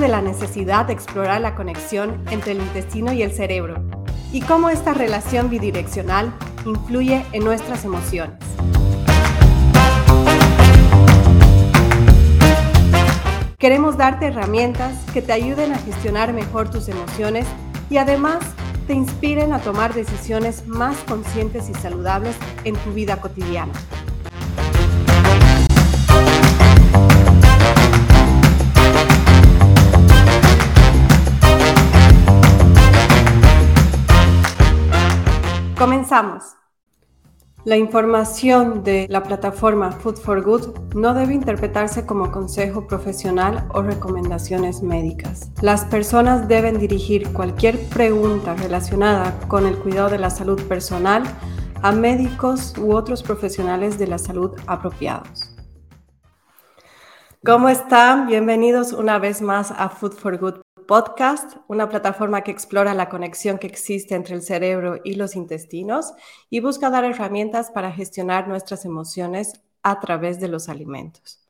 de la necesidad de explorar la conexión entre el intestino y el cerebro y cómo esta relación bidireccional influye en nuestras emociones. Queremos darte herramientas que te ayuden a gestionar mejor tus emociones y además te inspiren a tomar decisiones más conscientes y saludables en tu vida cotidiana. La información de la plataforma Food for Good no debe interpretarse como consejo profesional o recomendaciones médicas. Las personas deben dirigir cualquier pregunta relacionada con el cuidado de la salud personal a médicos u otros profesionales de la salud apropiados. ¿Cómo están? Bienvenidos una vez más a Food for Good Podcast, una plataforma que explora la conexión que existe entre el cerebro y los intestinos y busca dar herramientas para gestionar nuestras emociones a través de los alimentos.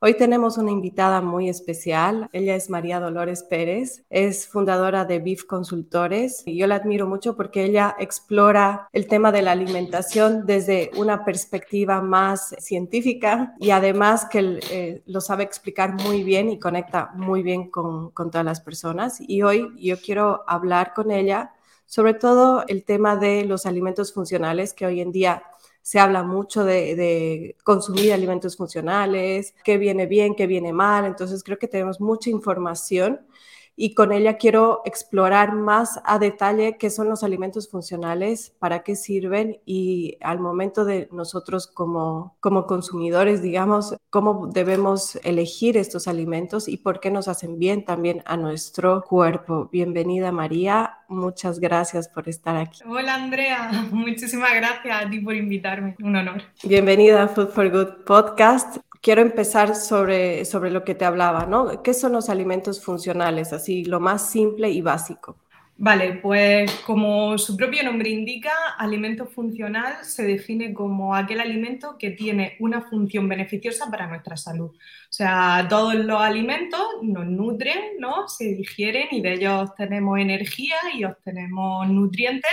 Hoy tenemos una invitada muy especial. Ella es María Dolores Pérez, es fundadora de Beef Consultores y yo la admiro mucho porque ella explora el tema de la alimentación desde una perspectiva más científica y además que eh, lo sabe explicar muy bien y conecta muy bien con todas las personas. Y hoy yo quiero hablar con ella sobre todo el tema de los alimentos funcionales que hoy en día se habla mucho de, consumir alimentos funcionales, qué viene bien, qué viene mal. Entonces creo que tenemos mucha información y con ella quiero explorar más a detalle qué son los alimentos funcionales, para qué sirven y al momento de nosotros como, como consumidores, digamos, cómo debemos elegir estos alimentos y por qué nos hacen bien también a nuestro cuerpo. Bienvenida María, muchas gracias por estar aquí. Hola Andrea, muchísimas gracias a ti por invitarme, un honor. Bienvenida a Food for Good Podcast quiero empezar sobre, sobre lo que te hablaba, ¿no? ¿Qué son los alimentos funcionales? Así, lo más simple y básico. Vale, pues como su propio nombre indica, alimento funcional se define como aquel alimento que tiene una función beneficiosa para nuestra salud. O sea, todos los alimentos nos nutren, ¿no? Se digieren y de ellos tenemos energía y obtenemos nutrientes,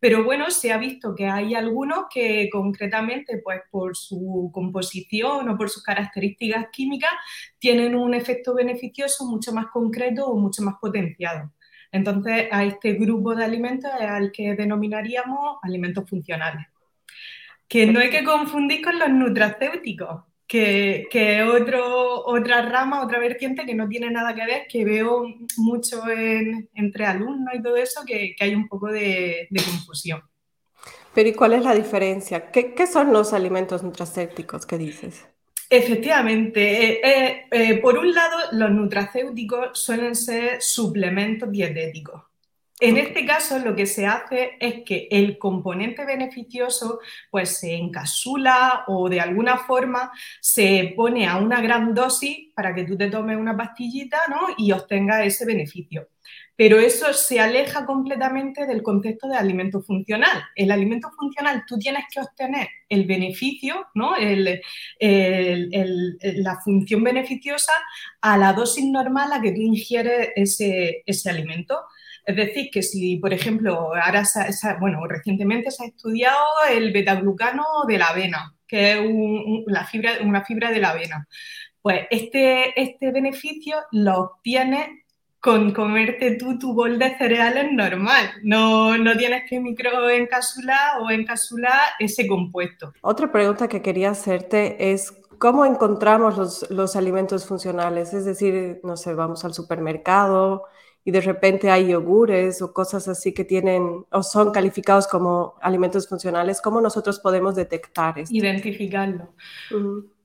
pero bueno, se ha visto que hay algunos que concretamente, pues por su composición o por sus características químicas, tienen un efecto beneficioso mucho más concreto o mucho más potenciado. Entonces, a este grupo de alimentos es al que denominaríamos alimentos funcionales. Que no hay que confundir con los nutracéuticos, que, que otro, otra rama, otra vertiente que no tiene nada que ver, que veo mucho entre alumnos y todo eso, que, hay un poco de, confusión. Pero ¿y cuál es la diferencia? ¿Qué, ¿Qué, son los alimentos nutracéuticos que dices? Efectivamente, eh, eh, eh, por un lado, los nutracéuticos suelen ser suplementos dietéticos. En este caso, lo que se hace es que el componente beneficioso pues, se encapsula o de alguna forma se pone a una gran dosis para que tú te tomes una pastillita y obtengas ese beneficio pero eso se aleja completamente del concepto de alimento funcional. El alimento funcional tú tienes que obtener el beneficio, ¿no? la función beneficiosa a la dosis normal a que tú ingieres ese, alimento. Es decir, que si, por ejemplo, ahora bueno, recientemente se ha estudiado el betaglucano de la avena, que es la fibra, una fibra de la avena. Pues este, este beneficio lo obtienes con comerte tú tu bol de cereales normal. No, no tienes que microencapsular o encapsular ese compuesto. Otra pregunta que quería hacerte es cómo encontramos los, los alimentos funcionales. Es decir, no sé, vamos al supermercado y de repente hay yogures o cosas así que tienen o son calificados como alimentos funcionales. ¿Cómo nosotros podemos detectar esto? Identificarlo.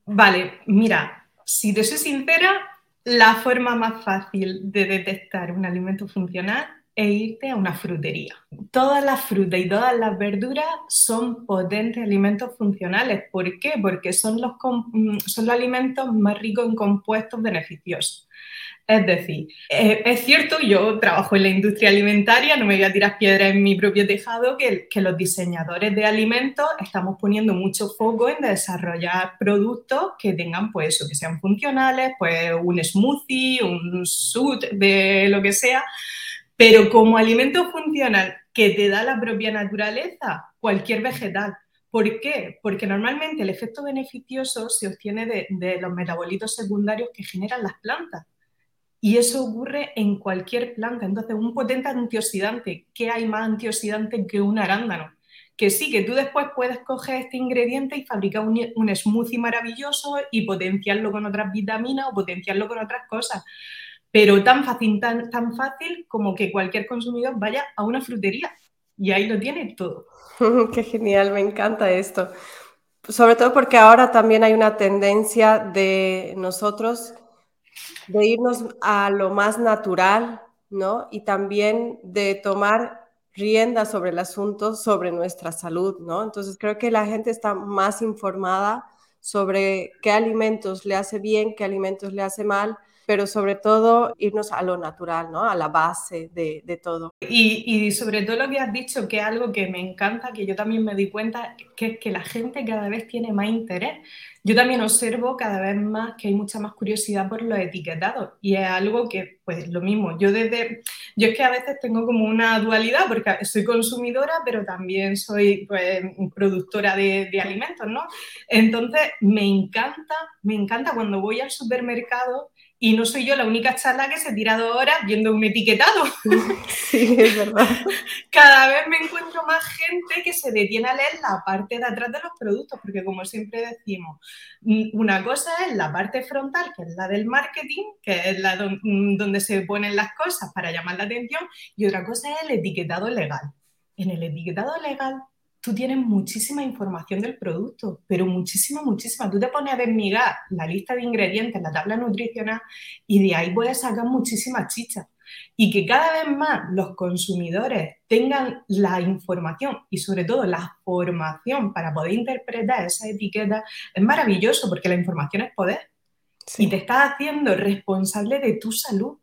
Vale, mira, si te soy sincera, la forma más fácil de detectar un alimento funcional e irte a una frutería. Todas las frutas y todas las verduras son potentes alimentos funcionales. ¿Por qué? Porque son los, mm, son los alimentos más ricos en compuestos beneficiosos. Es decir, eh, es cierto, yo trabajo en la industria alimentaria, no me voy a tirar piedras en mi propio tejado, que, que, los diseñadores de alimentos estamos poniendo mucho foco en desarrollar productos que tengan, pues eso, que sean funcionales, pues un smoothie, un suit de lo que sea, pero como alimento funcional que te da la propia naturaleza, cualquier vegetal. ¿Por qué? Porque normalmente el efecto beneficioso se obtiene de, los metabolitos secundarios que generan las plantas. Y eso ocurre en cualquier planta. Entonces, un potente antioxidante, ¿qué hay más antioxidante que un arándano? Que sí, que tú después puedes coger este ingrediente y fabricar un, un smoothie maravilloso y potenciarlo con otras vitaminas o potenciarlo con otras cosas. Pero tan fácil, tan, tan fácil como que cualquier consumidor vaya a una frutería y ahí lo tiene todo. Qué genial, me encanta esto. Sobre todo porque ahora también hay una tendencia de nosotros de irnos a lo más natural, ¿no? Y también de tomar rienda sobre el asunto, sobre nuestra salud, ¿no? Entonces creo que la gente está más informada sobre qué alimentos le hace bien, qué alimentos le hace mal, pero sobre todo irnos a lo natural, ¿no? A la base de, de todo. Y, y, sobre todo lo que has dicho, que es algo que me encanta, que yo también me di cuenta, que es que la gente cada vez tiene más interés. Yo también observo cada vez más que hay mucha más curiosidad por los etiquetados y es algo que, pues lo mismo, yo desde, yo es que a veces tengo como una dualidad porque soy consumidora, pero también soy pues, productora de, de alimentos, ¿no? Entonces, me encanta, me encanta cuando voy al supermercado y no soy yo la única charla que se tira dos horas viendo un etiquetado. Sí, es verdad. Cada vez me encuentro más gente que se detiene a leer la parte de atrás de los productos, porque como siempre decimos, una cosa es la parte frontal, que es la del marketing, que es la donde se ponen las cosas para llamar la atención, y otra cosa es el etiquetado legal. En el etiquetado legal tú tienes muchísima información del producto, pero muchísima, muchísima. Tú te pones a desmigar la lista de ingredientes, la tabla nutricional, y de ahí puedes sacar muchísima chicha. Y que cada vez más los consumidores tengan la información y sobre todo la formación para poder interpretar esa etiqueta es maravilloso porque la información es poder. Y te estás haciendo responsable de tu salud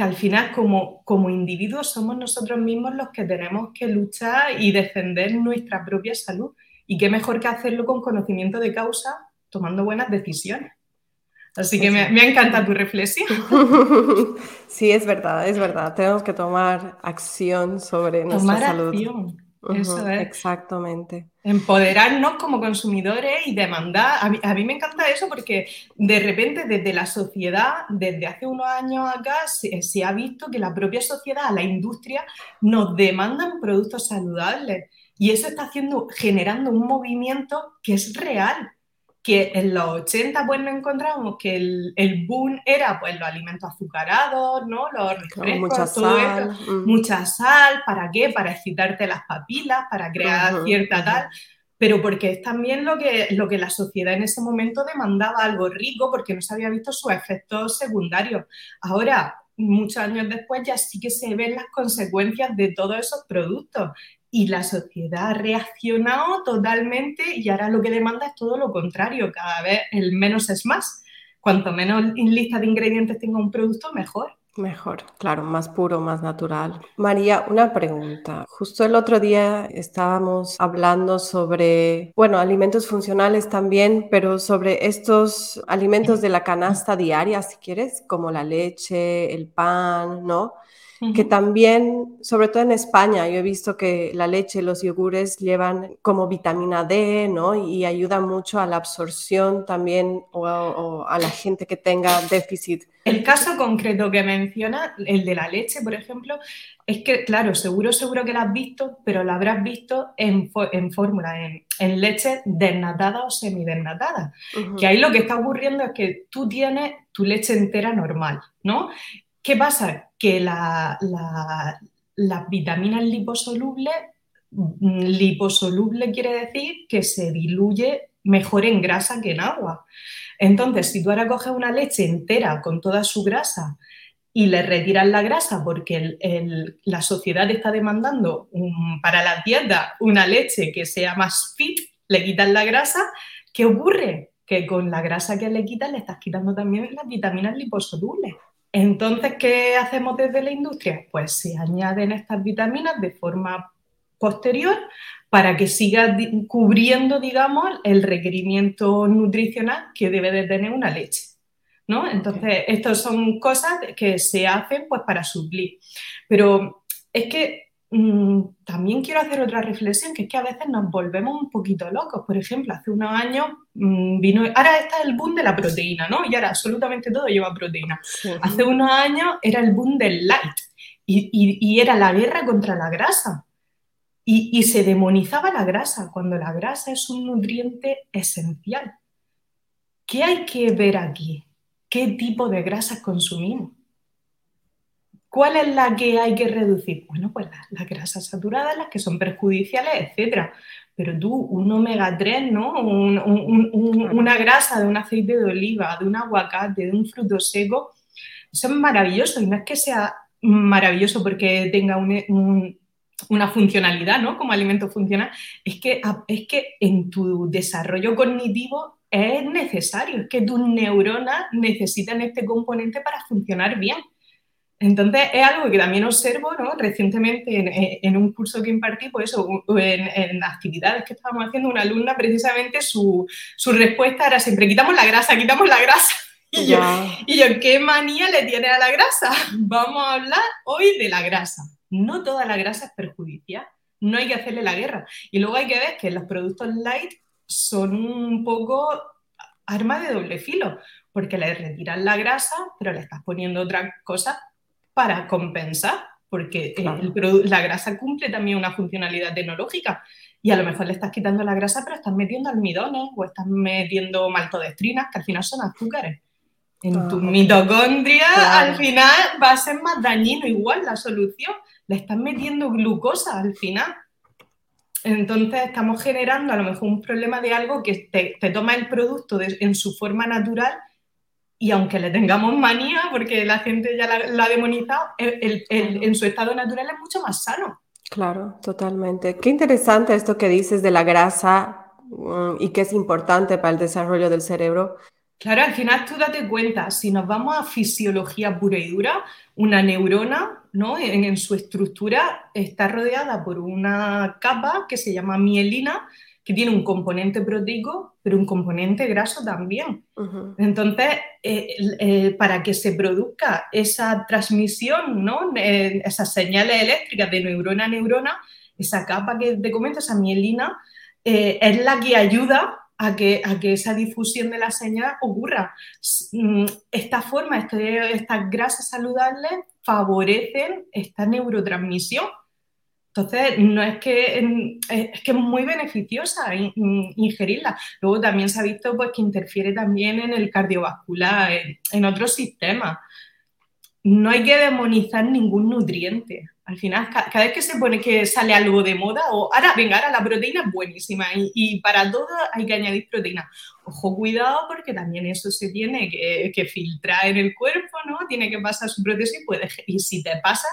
que al final como, como individuos somos nosotros mismos los que tenemos que luchar y defender nuestra propia salud. Y qué mejor que hacerlo con conocimiento de causa, tomando buenas decisiones. Así que me, me, encanta tu reflexión. Sí, es verdad, es verdad. Tenemos que tomar acción sobre nuestra tomar salud. Acción. Eso es. Exactamente. Empoderarnos como consumidores y demandar. A mí, a mí, me encanta eso porque de repente desde la sociedad, desde hace unos años acá, se, se, ha visto que la propia sociedad, la industria, nos demandan productos saludables. Y eso está haciendo, generando un movimiento que es real que en los 80 pues nos encontramos que el, el, boom era pues los alimentos azucarados, ¿no? Los refrescos, mucha todo sal. esto, mm. mucha sal, ¿para qué? Para excitarte las papilas, para crear uh -huh, cierta uh -huh. tal, pero porque es también lo que, lo que la sociedad en ese momento demandaba, algo rico, porque no se había visto sus efectos secundarios. Ahora, muchos años después, ya sí que se ven las consecuencias de todos esos productos y la sociedad ha reaccionado totalmente y ahora lo que demanda es todo lo contrario, cada vez el menos es más. Cuanto menos lista de ingredientes tenga un producto, mejor. Mejor, claro, más puro, más natural. María, una pregunta. Justo el otro día estábamos hablando sobre, bueno, alimentos funcionales también, pero sobre estos alimentos de la canasta diaria, si quieres, como la leche, el pan, ¿no? Que también, sobre todo en España, yo he visto que la leche, los yogures llevan como vitamina D, ¿no? Y ayuda mucho a la absorción también o, o a la gente que tenga déficit. El caso concreto que menciona, el de la leche, por ejemplo, es que, claro, seguro, seguro que la has visto, pero la habrás visto en, en fórmula, en, en, leche desnatada o semidesnatada. Uh -huh. Que ahí lo que está ocurriendo es que tú tienes tu leche entera normal, ¿no? ¿Qué pasa? Que la, la, las vitaminas liposolubles, mm, liposoluble quiere decir que se diluye mejor en grasa que en agua. Entonces, si tú ahora coges una leche entera con toda su grasa y le retiran la grasa porque la sociedad está demandando para la dieta una leche que sea más fit, le quitan la grasa, ¿qué ocurre? Que con la grasa que le quitan le estás quitando también las vitaminas liposolubles. Entonces, ¿qué hacemos desde la industria? Pues se añaden estas vitaminas de forma posterior para que siga cubriendo, digamos, el requerimiento nutricional que debe de tener una leche. ¿no? Entonces, estas son cosas que se hacen pues, para suplir. Pero es que también quiero hacer otra reflexión, que es que a veces nos volvemos un poquito locos. Por ejemplo, hace unos años mm, vino, ahora está el boom de la proteína, ¿no? Y ahora absolutamente todo lleva proteína. Hace unos años era el boom del light y era la guerra contra la grasa. Y, se demonizaba la grasa, cuando la grasa es un nutriente esencial. ¿Qué hay que ver aquí? ¿Qué tipo de grasas consumimos? ¿Cuál es la que hay que reducir? Bueno, pues las, grasas saturadas, las que son perjudiciales, etc. Pero tú, un omega 3, ¿no? una grasa de un aceite de oliva, de un aguacate, de un fruto seco, eso es maravilloso. Y no es que sea maravilloso porque tenga un, una funcionalidad, ¿no? Como alimento funcional, es que, es que en tu desarrollo cognitivo es necesario, es que tus neuronas necesitan este componente para funcionar bien. Entonces, es algo que también observo ¿no? recientemente en, un curso que impartí, pues eso, en, en, actividades que estábamos haciendo, una alumna precisamente su, su, respuesta era siempre, quitamos la grasa, quitamos la grasa. Y yo, y yo, ¿qué manía le tiene a la grasa? Vamos a hablar hoy de la grasa no toda la grasa es perjudicial, no hay que hacerle la guerra. Y luego hay que ver que los productos light son un poco arma de doble filo, porque le retiran la grasa, pero le estás poniendo otra cosa para compensar, porque la grasa cumple también una funcionalidad tecnológica. Y a lo mejor le estás quitando la grasa, pero estás metiendo almidones o estás metiendo maltodextrinas, que al final son azúcares en tu mitocondria, al final va a ser más dañino igual la solución. Le estás metiendo glucosa al final. Entonces estamos generando a lo mejor un problema de algo que te, toma el producto en su forma natural y aunque le tengamos manía, porque la gente ya la, ha demonizado, en su estado natural es mucho más sano. Claro, totalmente. Qué interesante esto que dices de la grasa mm, y que es importante para el desarrollo del cerebro. Claro, al final tú date cuenta, si nos vamos a fisiología pura y dura, una neurona, ¿no? En, su estructura está rodeada por una capa que se llama mielina, que tiene un componente proteico, pero un componente graso también. Entonces, eh, eh, para que se produzca esa transmisión, ¿no? Eh, esas señales eléctricas de neurona a neurona, esa capa que te comento, esa mielina, es la que ayuda a que, a que esa difusión de la señal ocurra. Mm, esta forma, este, estas grasas saludables favorecen esta neurotransmisión. Entonces, no es que es que es muy beneficiosa ingerirla. Luego también se ha visto pues, que interfiere también en el cardiovascular, en, en otros sistemas. No hay que demonizar ningún nutriente. Al final, cada vez que se pone que sale algo de moda, o ahora, venga, ahora la proteína es buenísima y, para todo hay que añadir proteína. Ojo, cuidado, porque también eso se tiene que, filtrar en el cuerpo, ¿no? Tiene que pasar su proceso y, puede, y si te pasa,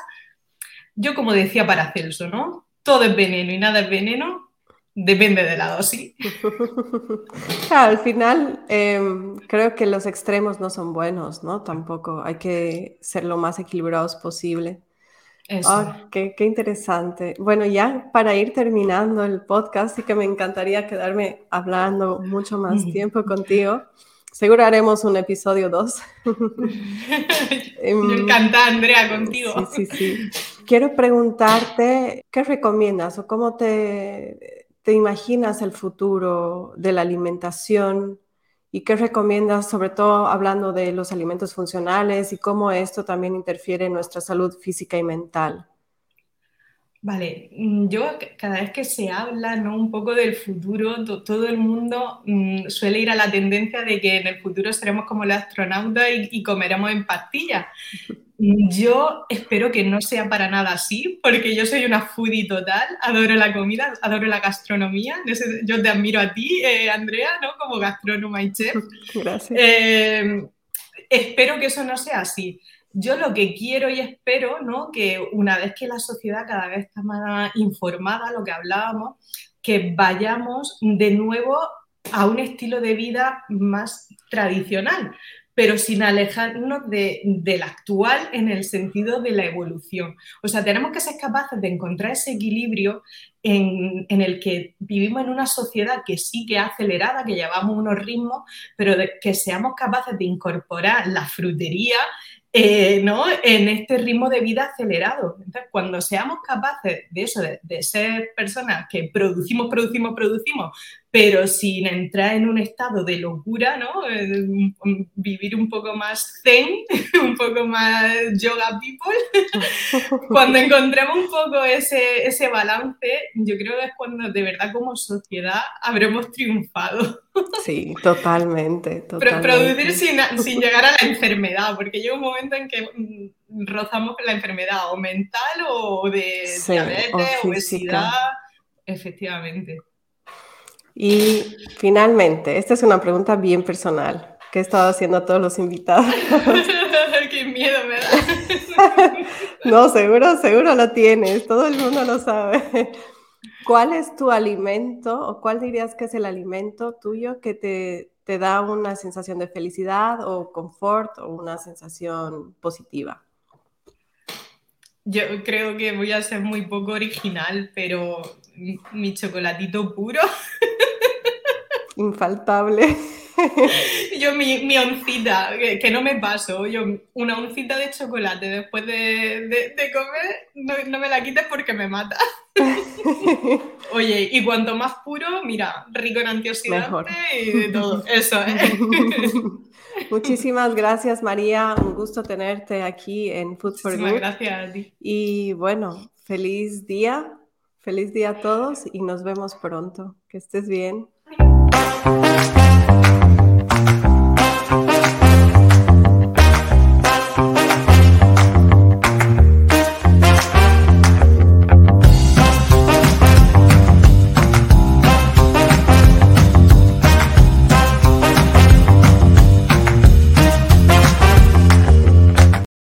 yo como decía Paracelso, ¿no? Todo es veneno y nada es veneno, depende de la dosis. al final em, creo que los extremos no son buenos, ¿no? Tampoco hay que ser lo más equilibrados posible. Ah, qué, interesante. Bueno, ya para ir terminando el podcast, sí que me encantaría quedarme hablando mucho más tiempo contigo. Seguro haremos un episodio 2. me em, encanta, Andrea, contigo. Sí, sí, sí. Quiero preguntarte, ¿qué recomiendas o cómo te, te imaginas el futuro de la alimentación ¿Y qué recomiendas, sobre todo hablando de los alimentos funcionales y cómo esto también interfiere en nuestra salud física y mental? Vale, mm, yo cada vez que se habla ¿no? un poco del futuro, todo el mundo mm, suele ir a la tendencia de que en el futuro seremos como los astronautas y, comeremos en pastillas. Yo espero que no sea para nada así, porque yo soy una foodie total, adoro la comida, adoro la gastronomía. Yo te admiro a ti, eh, Andrea, ¿no? como gastrónoma y chef. Gracias. Eh, espero que eso no sea así. Yo lo que quiero y espero, ¿no? Que una vez que la sociedad cada vez está más informada, lo que hablábamos, que vayamos de nuevo a un estilo de vida más tradicional, pero sin alejarnos de, del actual en el sentido de la evolución. O sea, tenemos que ser capaces de encontrar ese equilibrio en, en, el que vivimos en una sociedad que sí que es acelerada, que llevamos unos ritmos, pero que seamos capaces de incorporar la frutería eh, ¿no? en este ritmo de vida acelerado. Entonces, cuando seamos capaces de eso, de, ser personas que producimos, producimos, producimos, pero sin entrar en un estado de locura, ¿no? Eh, vivir un poco más zen, un poco más yoga people, cuando encontremos un poco ese, ese balance, yo creo que es cuando de verdad como sociedad habremos triunfado. Sí, totalmente. totalmente. producir sin, sin, llegar a la enfermedad, porque llega un momento en que mm, rozamos la enfermedad o mental o de diabetes, obesidad, efectivamente. Y finalmente, esta es una pregunta bien personal que he estado haciendo a todos los invitados. Qué miedo me da. no, seguro, seguro lo tienes, todo el mundo lo sabe. ¿Cuál es tu alimento o cuál dirías que es el alimento tuyo que te, te da una sensación de felicidad o confort o una sensación positiva? Yo creo que voy a ser muy poco original, pero mi chocolatito puro. Infaltable. Yo mi, oncita, que, no me paso, yo una oncita de chocolate después de, comer, no, me la quites porque me mata. Oye, y cuanto más puro, mira, rico en antioxidantes y de todo, eso. ¿eh? Muchísimas gracias María, un gusto tenerte aquí en Food for Good. gracias a ti. Y bueno, feliz día, feliz día a todos y nos vemos pronto. Que estés bien. Thank you.